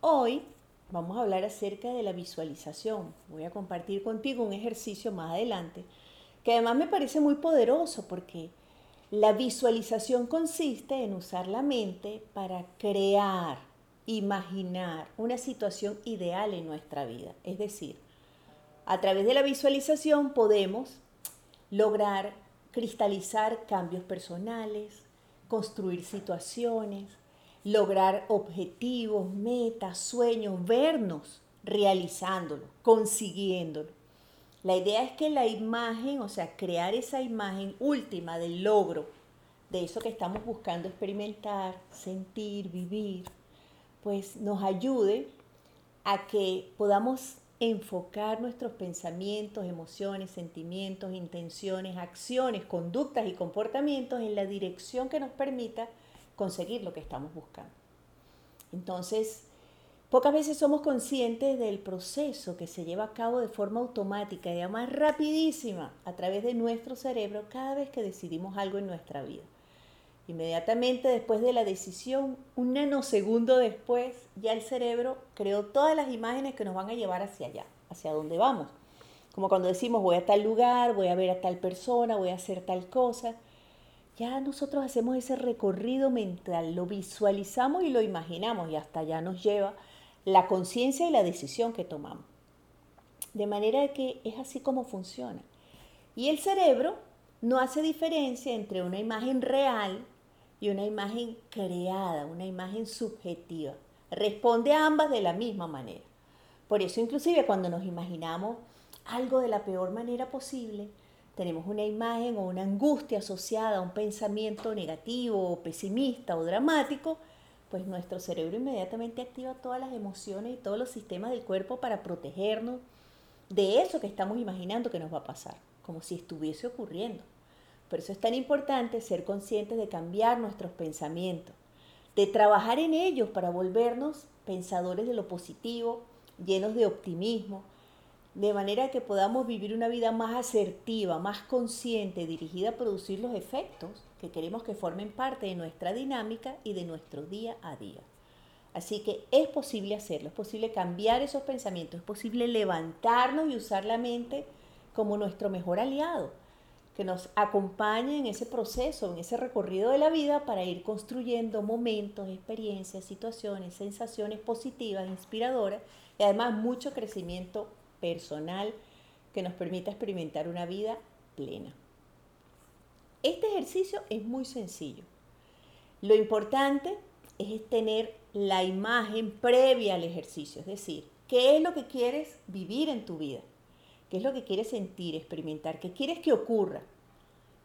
Hoy vamos a hablar acerca de la visualización. Voy a compartir contigo un ejercicio más adelante que además me parece muy poderoso porque la visualización consiste en usar la mente para crear, imaginar una situación ideal en nuestra vida. Es decir, a través de la visualización podemos lograr cristalizar cambios personales, construir situaciones, lograr objetivos, metas, sueños, vernos realizándolo, consiguiéndolo. La idea es que la imagen, o sea, crear esa imagen última del logro, de eso que estamos buscando experimentar, sentir, vivir, pues nos ayude a que podamos enfocar nuestros pensamientos, emociones, sentimientos, intenciones, acciones, conductas y comportamientos en la dirección que nos permita conseguir lo que estamos buscando. Entonces, pocas veces somos conscientes del proceso que se lleva a cabo de forma automática y además rapidísima a través de nuestro cerebro cada vez que decidimos algo en nuestra vida. Inmediatamente después de la decisión, un nanosegundo después, ya el cerebro creó todas las imágenes que nos van a llevar hacia allá, hacia donde vamos. Como cuando decimos voy a tal lugar, voy a ver a tal persona, voy a hacer tal cosa ya nosotros hacemos ese recorrido mental, lo visualizamos y lo imaginamos y hasta allá nos lleva la conciencia y la decisión que tomamos. De manera que es así como funciona. Y el cerebro no hace diferencia entre una imagen real y una imagen creada, una imagen subjetiva. Responde a ambas de la misma manera. Por eso inclusive cuando nos imaginamos algo de la peor manera posible, tenemos una imagen o una angustia asociada a un pensamiento negativo o pesimista o dramático, pues nuestro cerebro inmediatamente activa todas las emociones y todos los sistemas del cuerpo para protegernos de eso que estamos imaginando que nos va a pasar, como si estuviese ocurriendo. Por eso es tan importante ser conscientes de cambiar nuestros pensamientos, de trabajar en ellos para volvernos pensadores de lo positivo, llenos de optimismo, de manera que podamos vivir una vida más asertiva, más consciente, dirigida a producir los efectos que queremos que formen parte de nuestra dinámica y de nuestro día a día. Así que es posible hacerlo, es posible cambiar esos pensamientos, es posible levantarnos y usar la mente como nuestro mejor aliado, que nos acompañe en ese proceso, en ese recorrido de la vida para ir construyendo momentos, experiencias, situaciones, sensaciones positivas, inspiradoras y además mucho crecimiento personal que nos permita experimentar una vida plena. Este ejercicio es muy sencillo. Lo importante es tener la imagen previa al ejercicio, es decir, qué es lo que quieres vivir en tu vida, qué es lo que quieres sentir, experimentar, qué quieres que ocurra.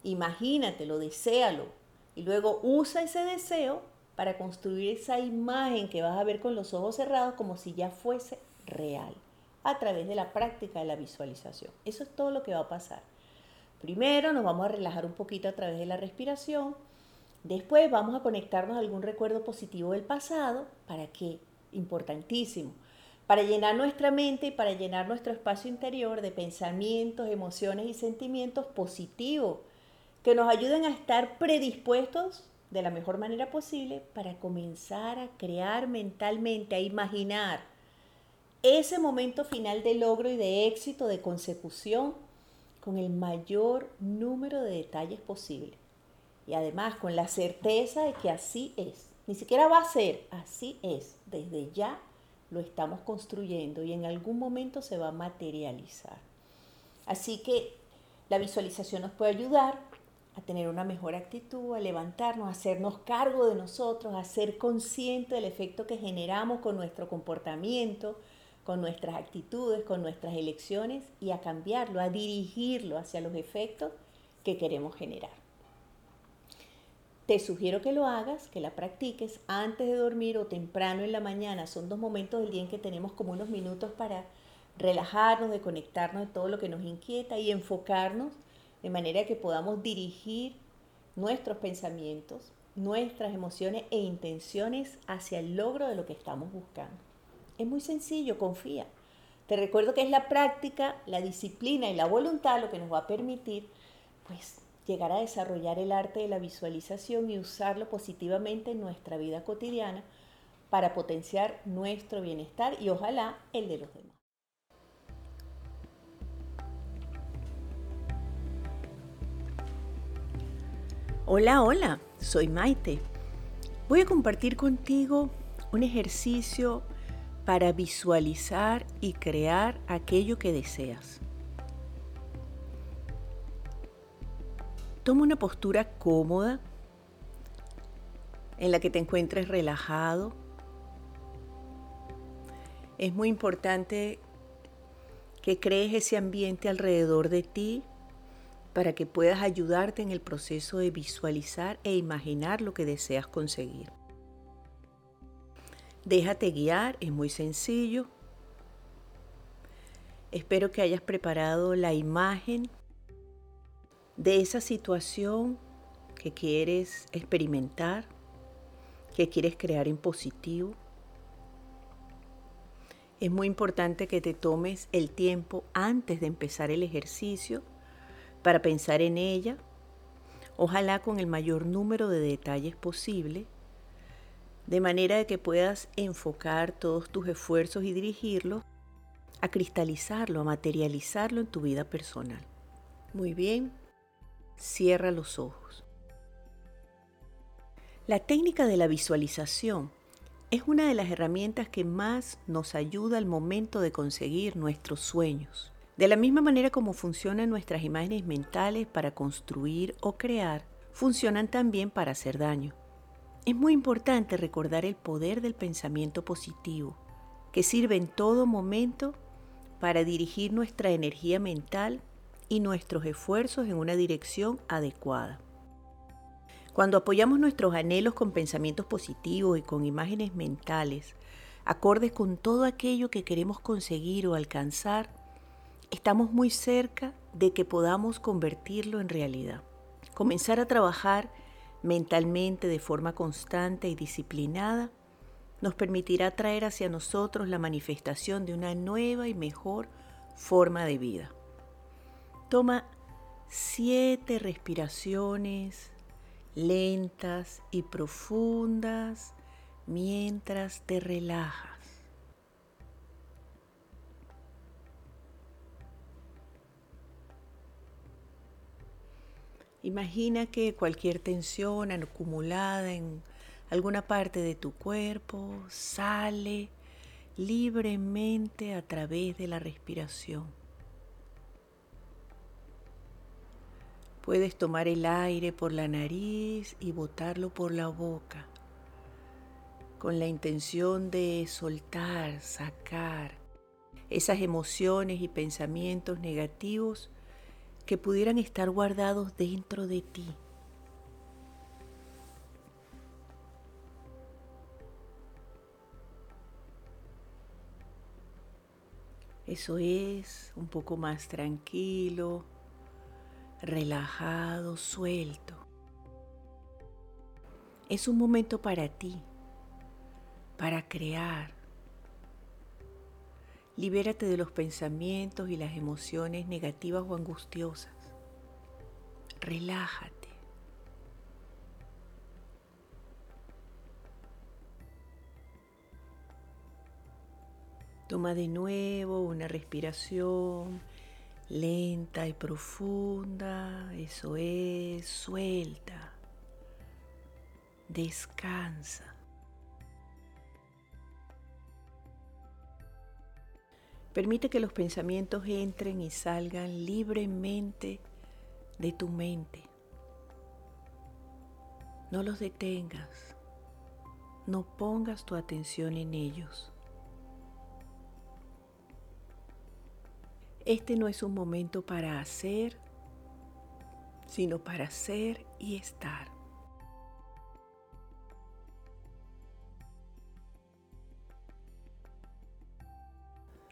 Imagínatelo, deséalo y luego usa ese deseo para construir esa imagen que vas a ver con los ojos cerrados como si ya fuese real a través de la práctica de la visualización. Eso es todo lo que va a pasar. Primero nos vamos a relajar un poquito a través de la respiración. Después vamos a conectarnos a algún recuerdo positivo del pasado. ¿Para qué? Importantísimo. Para llenar nuestra mente y para llenar nuestro espacio interior de pensamientos, emociones y sentimientos positivos que nos ayuden a estar predispuestos de la mejor manera posible para comenzar a crear mentalmente, a imaginar ese momento final de logro y de éxito, de consecución, con el mayor número de detalles posible. Y además con la certeza de que así es. Ni siquiera va a ser, así es. Desde ya lo estamos construyendo y en algún momento se va a materializar. Así que la visualización nos puede ayudar a tener una mejor actitud, a levantarnos, a hacernos cargo de nosotros, a ser conscientes del efecto que generamos con nuestro comportamiento, con nuestras actitudes, con nuestras elecciones y a cambiarlo, a dirigirlo hacia los efectos que queremos generar. Te sugiero que lo hagas, que la practiques antes de dormir o temprano en la mañana. Son dos momentos del día en que tenemos como unos minutos para relajarnos, de conectarnos de todo lo que nos inquieta y enfocarnos de manera que podamos dirigir nuestros pensamientos, nuestras emociones e intenciones hacia el logro de lo que estamos buscando. Es muy sencillo, confía. Te recuerdo que es la práctica, la disciplina y la voluntad lo que nos va a permitir pues llegar a desarrollar el arte de la visualización y usarlo positivamente en nuestra vida cotidiana para potenciar nuestro bienestar y ojalá el de los demás. Hola, hola, soy Maite. Voy a compartir contigo un ejercicio para visualizar y crear aquello que deseas. Toma una postura cómoda en la que te encuentres relajado. Es muy importante que crees ese ambiente alrededor de ti para que puedas ayudarte en el proceso de visualizar e imaginar lo que deseas conseguir. Déjate guiar, es muy sencillo. Espero que hayas preparado la imagen de esa situación que quieres experimentar, que quieres crear en positivo. Es muy importante que te tomes el tiempo antes de empezar el ejercicio para pensar en ella, ojalá con el mayor número de detalles posible, de manera que puedas enfocar todos tus esfuerzos y dirigirlos a cristalizarlo, a materializarlo en tu vida personal. Muy bien, cierra los ojos. La técnica de la visualización es una de las herramientas que más nos ayuda al momento de conseguir nuestros sueños. De la misma manera como funcionan nuestras imágenes mentales para construir o crear, funcionan también para hacer daño. Es muy importante recordar el poder del pensamiento positivo, que sirve en todo momento para dirigir nuestra energía mental y nuestros esfuerzos en una dirección adecuada. Cuando apoyamos nuestros anhelos con pensamientos positivos y con imágenes mentales, acordes con todo aquello que queremos conseguir o alcanzar, estamos muy cerca de que podamos convertirlo en realidad. Comenzar a trabajar mentalmente de forma constante y disciplinada nos permitirá traer hacia nosotros la manifestación de una nueva y mejor forma de vida. Toma siete respiraciones lentas y profundas mientras te relajas. Imagina que cualquier tensión acumulada en alguna parte de tu cuerpo sale libremente a través de la respiración. Puedes tomar el aire por la nariz y botarlo por la boca con la intención de soltar, sacar esas emociones y pensamientos negativos que pudieran estar guardados dentro de ti. Eso es un poco más tranquilo, relajado, suelto. Es un momento para ti, para crear, Libérate de los pensamientos y las emociones negativas o angustiosas. Relájate. Toma de nuevo una respiración lenta y profunda. Eso es, suelta. Descansa. Permite que los pensamientos entren y salgan libremente de tu mente. No los detengas. No pongas tu atención en ellos. Este no es un momento para hacer, sino para ser y estar.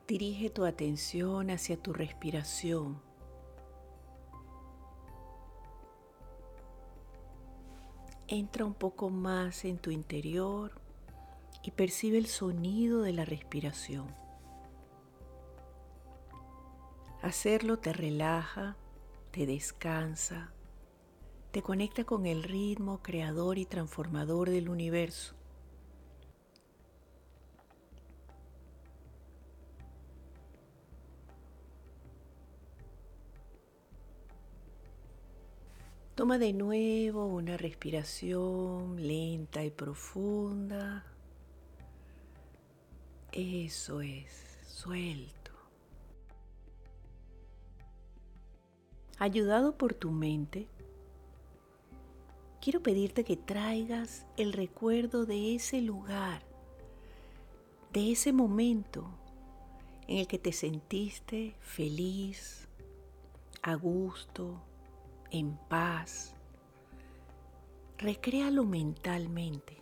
Dirige tu atención hacia tu respiración. Entra un poco más en tu interior y percibe el sonido de la respiración. Hacerlo te relaja, te descansa, te conecta con el ritmo creador y transformador del universo. Toma de nuevo una respiración lenta y profunda. Eso es, suelto. Ayudado por tu mente, quiero pedirte que traigas el recuerdo de ese lugar, de ese momento en el que te sentiste feliz, a gusto, en paz. Recréalo mentalmente.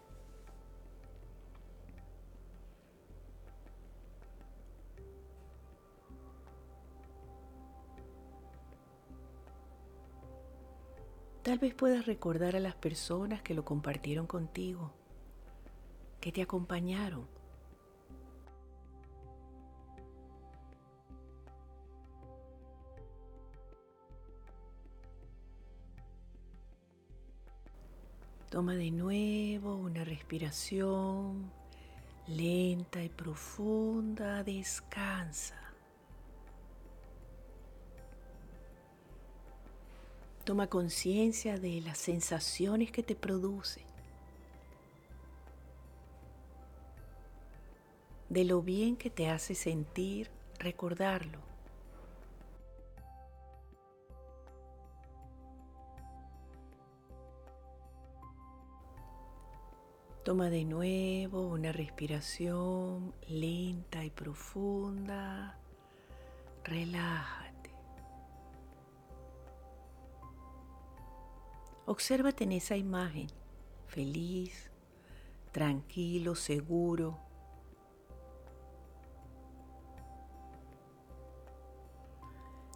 Tal vez puedas recordar a las personas que lo compartieron contigo, que te acompañaron. Toma de nuevo una respiración lenta y profunda. Descansa. Toma conciencia de las sensaciones que te produce, de lo bien que te hace sentir recordarlo. Toma de nuevo una respiración lenta y profunda. Relájate. Obsérvate en esa imagen, feliz, tranquilo, seguro.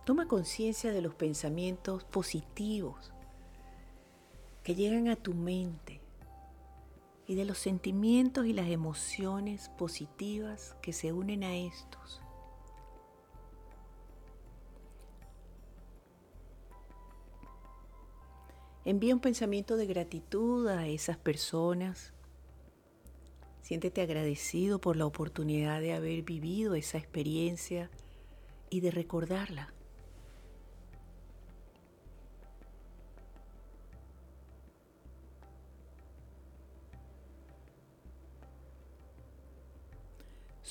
Toma conciencia de los pensamientos positivos que llegan a tu mente y de los sentimientos y las emociones positivas que se unen a estos. Envía un pensamiento de gratitud a esas personas. Siéntete agradecido por la oportunidad de haber vivido esa experiencia y de recordarla.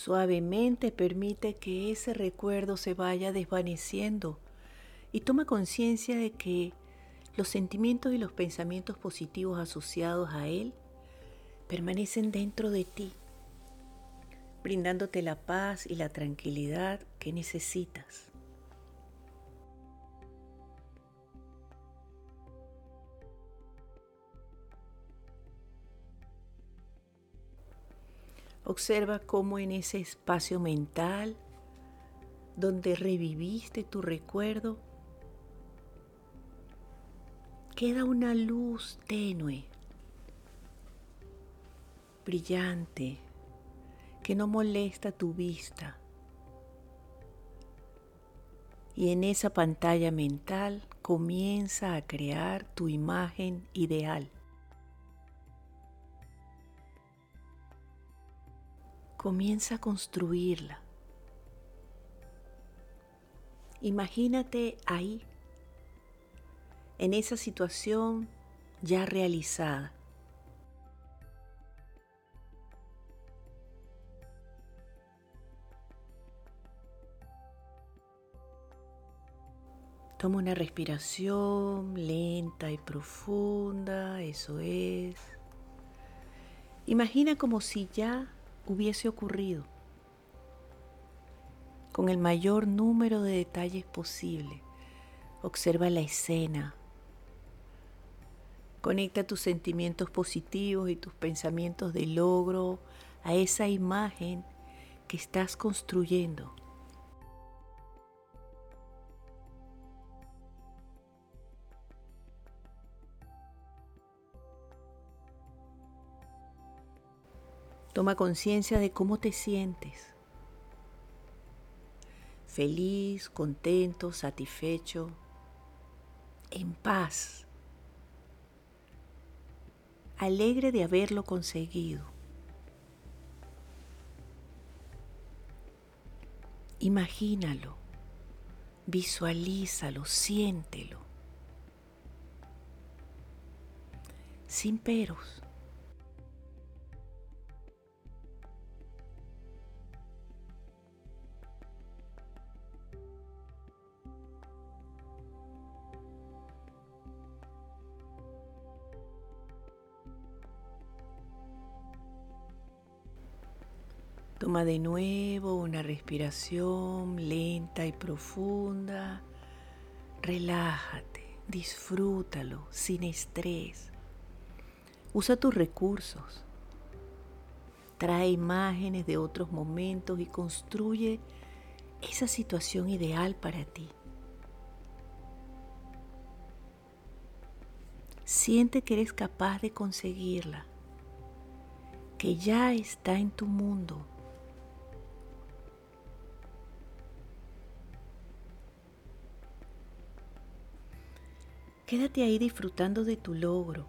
Suavemente permite que ese recuerdo se vaya desvaneciendo y toma conciencia de que los sentimientos y los pensamientos positivos asociados a él permanecen dentro de ti, brindándote la paz y la tranquilidad que necesitas. Observa cómo en ese espacio mental donde reviviste tu recuerdo, queda una luz tenue, brillante, que no molesta tu vista. Y en esa pantalla mental comienza a crear tu imagen ideal. Comienza a construirla. Imagínate ahí, en esa situación ya realizada. Toma una respiración lenta y profunda, eso es. Imagina como si ya hubiese ocurrido con el mayor número de detalles posible. Observa la escena. Conecta tus sentimientos positivos y tus pensamientos de logro a esa imagen que estás construyendo. Toma conciencia de cómo te sientes. Feliz, contento, satisfecho, en paz, alegre de haberlo conseguido. Imagínalo, visualízalo, siéntelo. sin peros. Toma de nuevo una respiración lenta y profunda. Relájate, disfrútalo sin estrés. Usa tus recursos. Trae imágenes de otros momentos y construye esa situación ideal para ti. Siente que eres capaz de conseguirla, que ya está en tu mundo Quédate ahí disfrutando de tu logro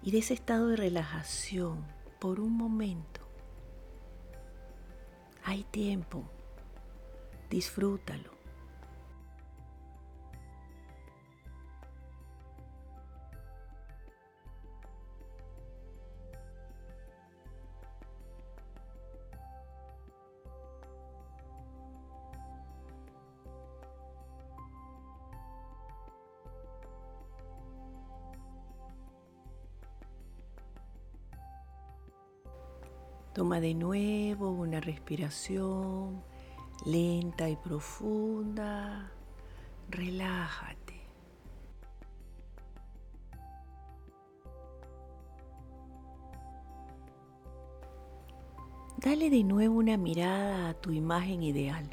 y de ese estado de relajación por un momento. Hay tiempo, disfrútalo. Toma de nuevo una respiración lenta y profunda. Relájate. Dale de nuevo una mirada a tu imagen ideal.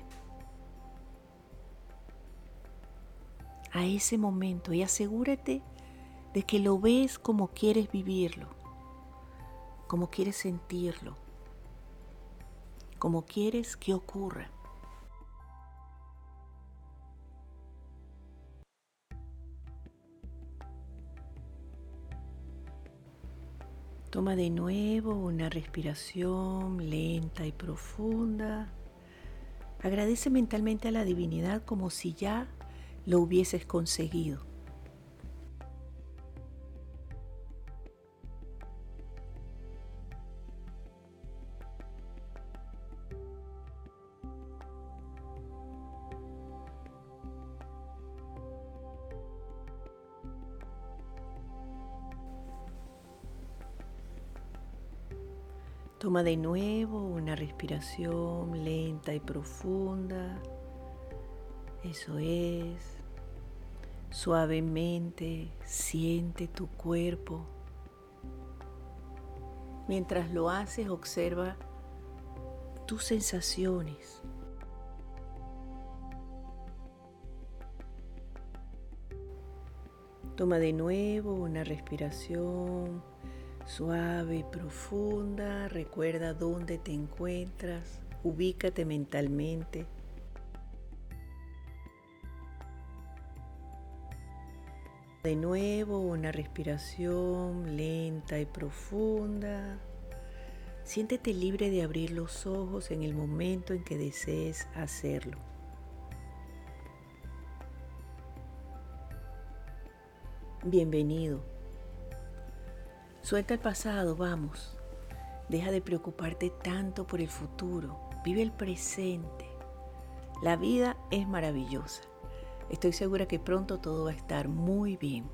A ese momento y asegúrate de que lo ves como quieres vivirlo, como quieres sentirlo como quieres que ocurra. Toma de nuevo una respiración lenta y profunda. Agradece mentalmente a la divinidad como si ya lo hubieses conseguido. Toma de nuevo una respiración lenta y profunda. Eso es. Suavemente siente tu cuerpo. Mientras lo haces, observa tus sensaciones. Toma de nuevo una respiración suave y profunda. Recuerda dónde te encuentras. Ubícate mentalmente. De nuevo una respiración lenta y profunda. Siéntete libre de abrir los ojos en el momento en que desees hacerlo. Bienvenido. Suelta el pasado, vamos. Deja de preocuparte tanto por el futuro. Vive el presente. La vida es maravillosa. Estoy segura que pronto todo va a estar muy bien.